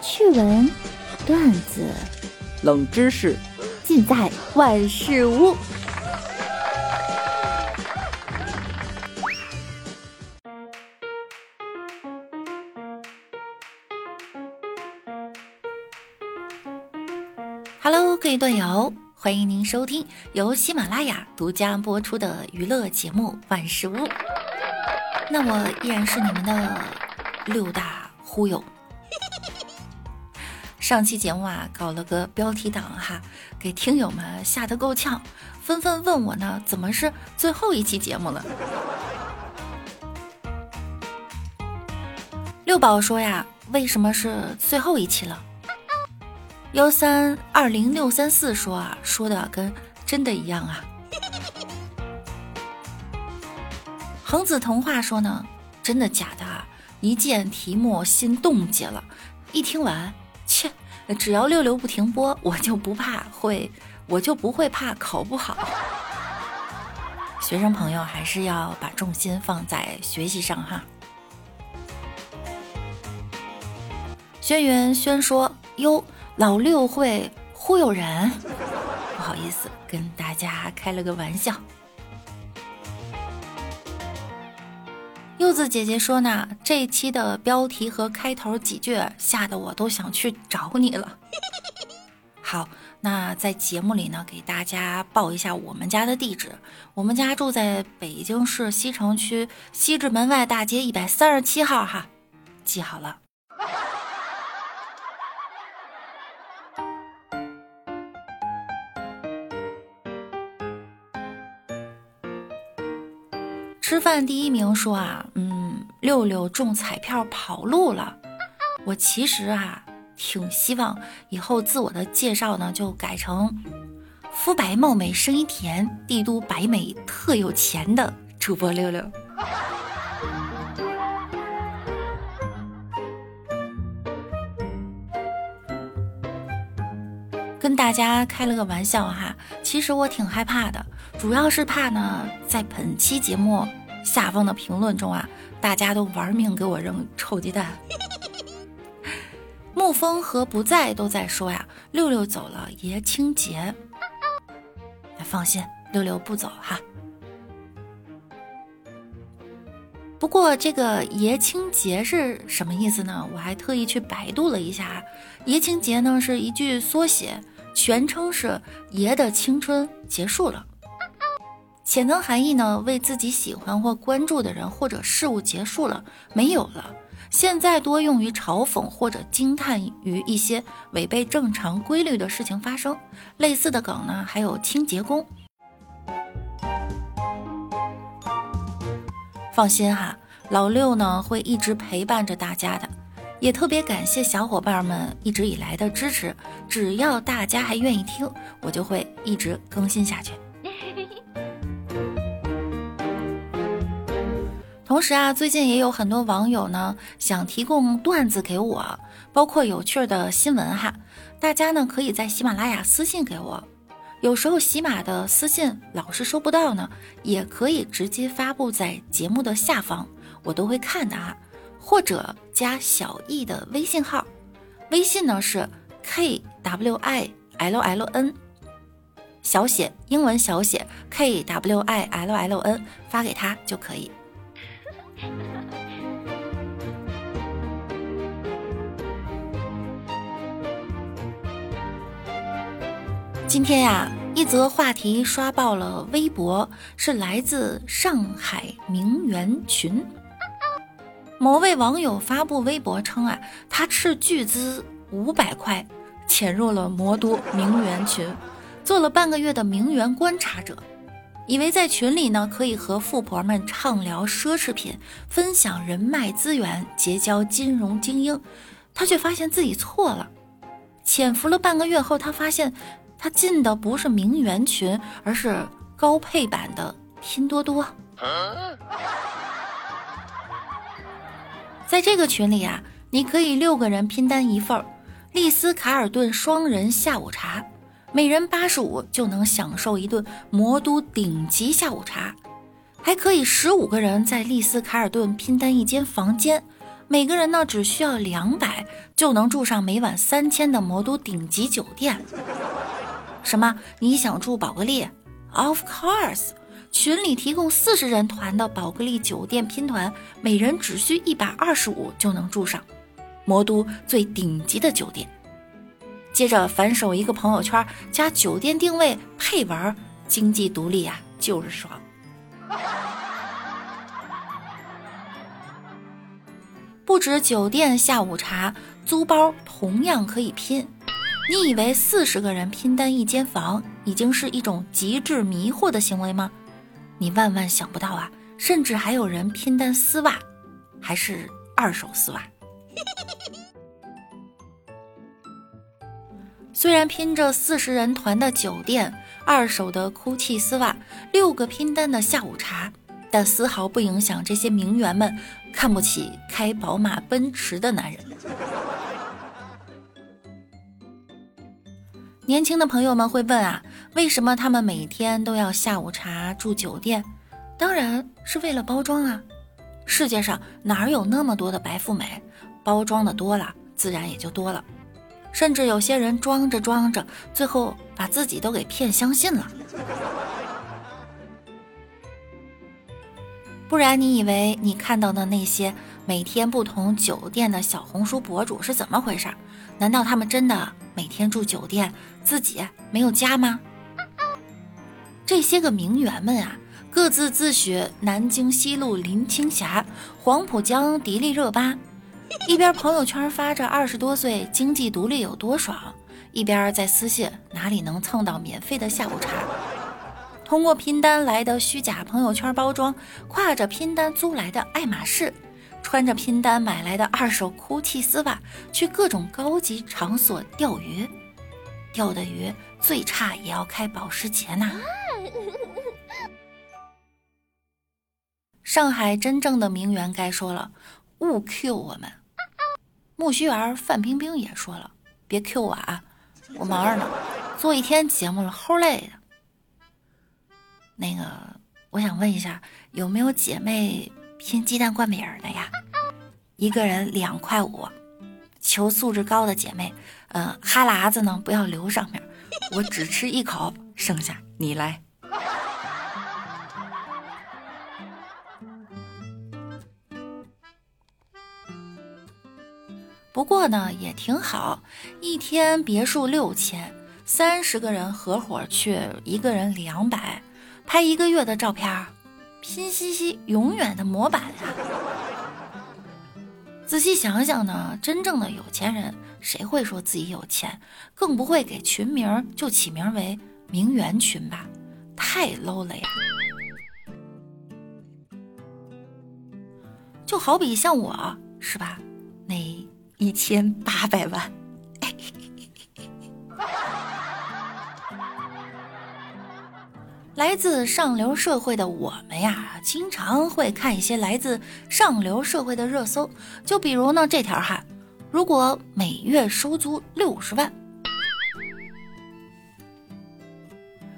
趣闻、段子、冷知识，尽在万事屋。Hello，各位段友，欢迎您收听由喜马拉雅独家播出的娱乐节目《万事屋》。那我依然是你们的六大忽悠。上期节目啊，搞了个标题党哈，给听友们吓得够呛，纷纷问我呢，怎么是最后一期节目了？六宝说呀，为什么是最后一期了？幺三二零六三四说啊，说的跟真的一样啊。恒子童话说呢，真的假的啊？一见题目心冻结了，一听完，只要六六不停播，我就不怕会，我就不会怕考不好。学生朋友还是要把重心放在学习上哈。轩辕轩说：“哟，老六会忽悠人，不好意思，跟大家开了个玩笑。”兔子姐姐说呢，这期的标题和开头几句吓得我都想去找你了。好，那在节目里呢，给大家报一下我们家的地址。我们家住在北京市西城区西直门外大街一百三十七号，哈，记好了。吃饭第一名说啊，嗯，六六中彩票跑路了。我其实啊，挺希望以后自我的介绍呢，就改成肤白貌美、声音甜、帝都白美特有钱的主播六六。跟大家开了个玩笑哈，其实我挺害怕的，主要是怕呢，在本期节目下方的评论中啊，大家都玩命给我扔臭鸡蛋。沐风和不在都在说呀，六六走了，爷青结。放心，六六不走哈。不过这个爷青结是什么意思呢？我还特意去百度了一下，爷青结呢是一句缩写，全称是爷的青春结束了。潜藏含义呢，为自己喜欢或关注的人或者事物结束了，没有了。现在多用于嘲讽或者惊叹于一些违背正常规律的事情发生。类似的梗呢，还有清洁工。放心哈，老六呢会一直陪伴着大家的，也特别感谢小伙伴们一直以来的支持。只要大家还愿意听，我就会一直更新下去。同时啊，最近也有很多网友呢想提供段子给我，包括有趣的新闻哈。大家呢可以在喜马拉雅私信给我，有时候喜马的私信老是收不到呢，也可以直接发布在节目的下方，我都会看的啊。或者加小易的微信号，微信呢是 k w i l l n，小写英文小写 k w i l l n，发给他就可以。今天呀，一则话题刷爆了微博，是来自上海名媛群。某位网友发布微博称啊，他斥巨资五百块潜入了魔都名媛群，做了半个月的名媛观察者。以为在群里呢可以和富婆们畅聊奢侈品，分享人脉资源，结交金融精英，他却发现自己错了。潜伏了半个月后，他发现他进的不是名媛群，而是高配版的拼多多。在这个群里啊，你可以六个人拼单一份丽思卡尔顿双人下午茶。每人八十五就能享受一顿魔都顶级下午茶，还可以十五个人在丽思卡尔顿拼单一间房间，每个人呢只需要两百就能住上每晚三千的魔都顶级酒店。什么？你想住宝格丽？Of course，群里提供四十人团的宝格丽酒店拼团，每人只需一百二十五就能住上魔都最顶级的酒店。接着反手一个朋友圈加酒店定位配文，经济独立呀就是爽。不止酒店下午茶，租包同样可以拼。你以为四十个人拼单一间房已经是一种极致迷惑的行为吗？你万万想不到啊，甚至还有人拼单丝袜，还是二手丝袜。虽然拼着四十人团的酒店、二手的哭泣丝袜、六个拼单的下午茶。但丝毫不影响这些名媛们看不起开宝马、奔驰的男人。年轻的朋友们会问啊，为什么他们每天都要下午茶、住酒店？当然是为了包装啊！世界上哪有那么多的白富美？包装的多了，自然也就多了。甚至有些人装着装着，最后把自己都给骗相信了。不然你以为你看到的那些每天不同酒店的小红书博主是怎么回事？难道他们真的每天住酒店，自己没有家吗？这些个名媛们啊，各自自诩南京西路林青霞，黄浦江迪丽热巴，一边朋友圈发着二十多岁经济独立有多爽，一边在私信哪里能蹭到免费的下午茶。通过拼单来的虚假朋友圈包装，挎着拼单租来的爱马仕，穿着拼单买来的二手哭泣丝袜，去各种高级场所钓鱼，钓的鱼最差也要开保时捷呢。上海真正的名媛该说了，勿 Q 我们。木须儿范冰冰也说了，别 Q 我啊，我忙着呢，做一天节目了，齁累的。那个，我想问一下，有没有姐妹拼鸡蛋灌饼的呀？一个人两块五，求素质高的姐妹。嗯，哈喇子呢不要留上面，我只吃一口，剩下你来。不过呢，也挺好，一天别墅六千，三十个人合伙去，一个人两百。拍一个月的照片，拼夕夕永远的模板呀！仔细想想呢，真正的有钱人谁会说自己有钱？更不会给群名就起名为名媛群吧？太 low 了呀！就好比像我是吧？那一千八百万。来自上流社会的我们呀，经常会看一些来自上流社会的热搜。就比如呢，这条哈，如果每月收租六十万，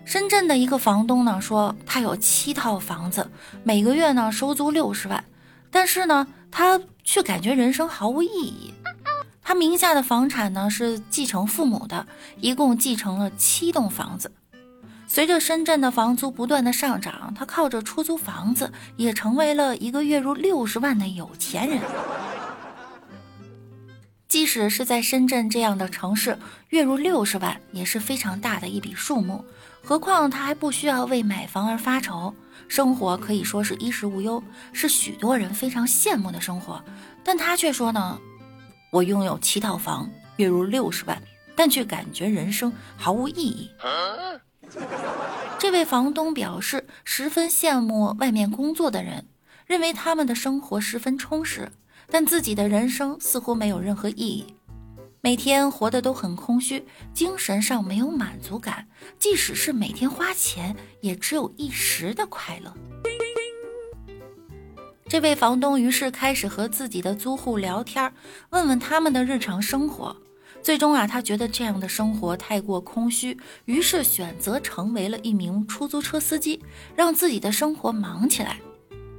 深圳的一个房东呢说，他有七套房子，每个月呢收租六十万，但是呢，他却感觉人生毫无意义。他名下的房产呢是继承父母的，一共继承了七栋房子。随着深圳的房租不断的上涨，他靠着出租房子也成为了一个月入六十万的有钱人。即使是在深圳这样的城市，月入六十万也是非常大的一笔数目。何况他还不需要为买房而发愁，生活可以说是衣食无忧，是许多人非常羡慕的生活。但他却说呢：“我拥有七套房，月入六十万，但却感觉人生毫无意义。”这位房东表示，十分羡慕外面工作的人，认为他们的生活十分充实，但自己的人生似乎没有任何意义，每天活得都很空虚，精神上没有满足感，即使是每天花钱，也只有一时的快乐。这位房东于是开始和自己的租户聊天，问问他们的日常生活。最终啊，他觉得这样的生活太过空虚，于是选择成为了一名出租车司机，让自己的生活忙起来。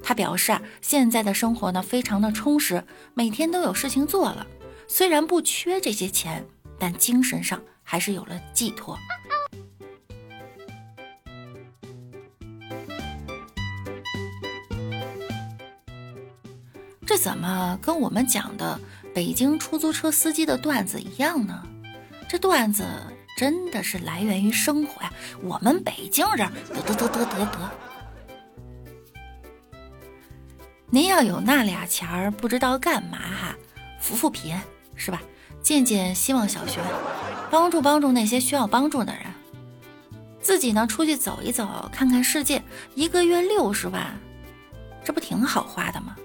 他表示啊，现在的生活呢非常的充实，每天都有事情做了。虽然不缺这些钱，但精神上还是有了寄托。这怎么跟我们讲的北京出租车司机的段子一样呢？这段子真的是来源于生活呀！我们北京人，得得得得得得。您要有那俩钱儿，不知道干嘛哈？扶扶贫是吧？建建希望小学，帮助帮助那些需要帮助的人。自己呢，出去走一走，看看世界，一个月六十万，这不挺好花的吗？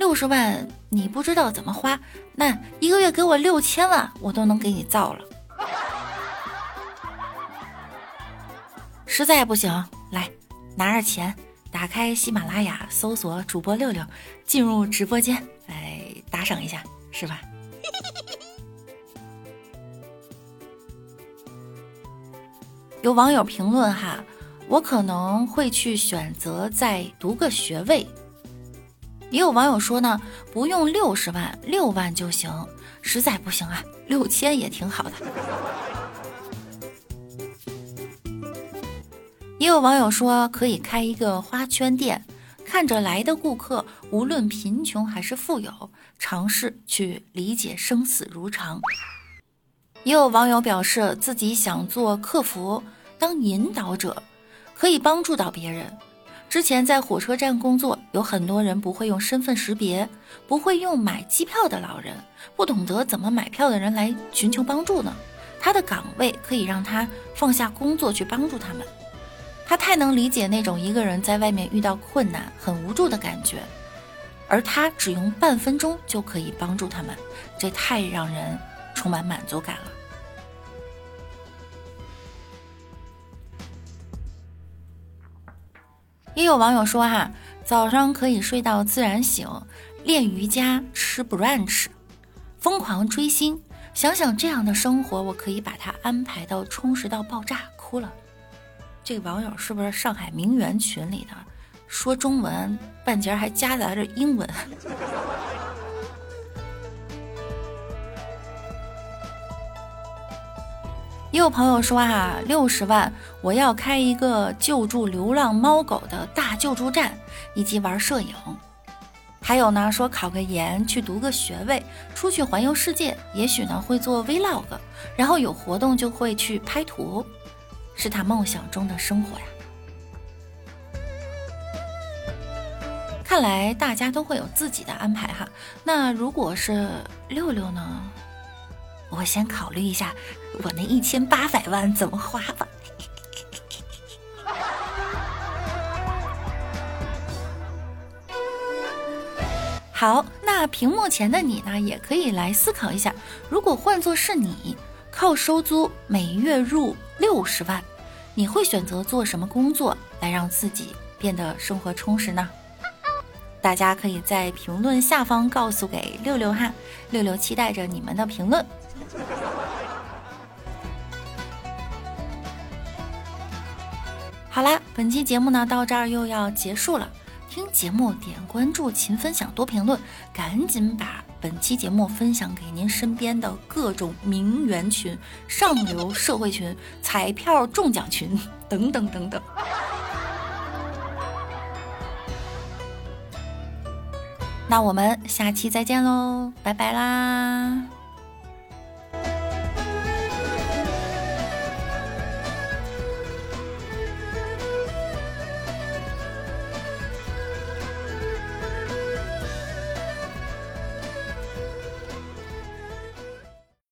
六十万你不知道怎么花，那一个月给我六千万，我都能给你造了。实在不行，来拿着钱。打开喜马拉雅，搜索主播六六，进入直播间来打赏一下，是吧？有网友评论哈，我可能会去选择再读个学位。也有网友说呢，不用六十万，六万就行。实在不行啊，六千也挺好的。也有网友说可以开一个花圈店，看着来的顾客无论贫穷还是富有，尝试去理解生死如常。也有网友表示自己想做客服，当引导者，可以帮助到别人。之前在火车站工作，有很多人不会用身份识别，不会用买机票的老人，不懂得怎么买票的人来寻求帮助呢？他的岗位可以让他放下工作去帮助他们。他太能理解那种一个人在外面遇到困难很无助的感觉，而他只用半分钟就可以帮助他们，这太让人充满满足感了。也有网友说哈，早上可以睡到自然醒，练瑜伽，吃 brunch，疯狂追星，想想这样的生活，我可以把它安排到充实到爆炸，哭了。这个网友是不是上海名媛群里的？说中文半截还夹杂着英文。也有朋友说啊，六十万我要开一个救助流浪猫狗的大救助站，以及玩摄影。还有呢，说考个研，去读个学位，出去环游世界，也许呢会做 vlog，然后有活动就会去拍图。是他梦想中的生活呀！看来大家都会有自己的安排哈。那如果是六六呢？我先考虑一下，我那一千八百万怎么花吧。好，那屏幕前的你呢，也可以来思考一下，如果换作是你，靠收租每月入六十万。你会选择做什么工作来让自己变得生活充实呢？大家可以在评论下方告诉给六六哈，六六期待着你们的评论。好啦，本期节目呢到这儿又要结束了。听节目点关注，勤分享，多评论，赶紧把。本期节目分享给您身边的各种名媛群、上流社会群、彩票中奖群等等等等。那我们下期再见喽，拜拜啦！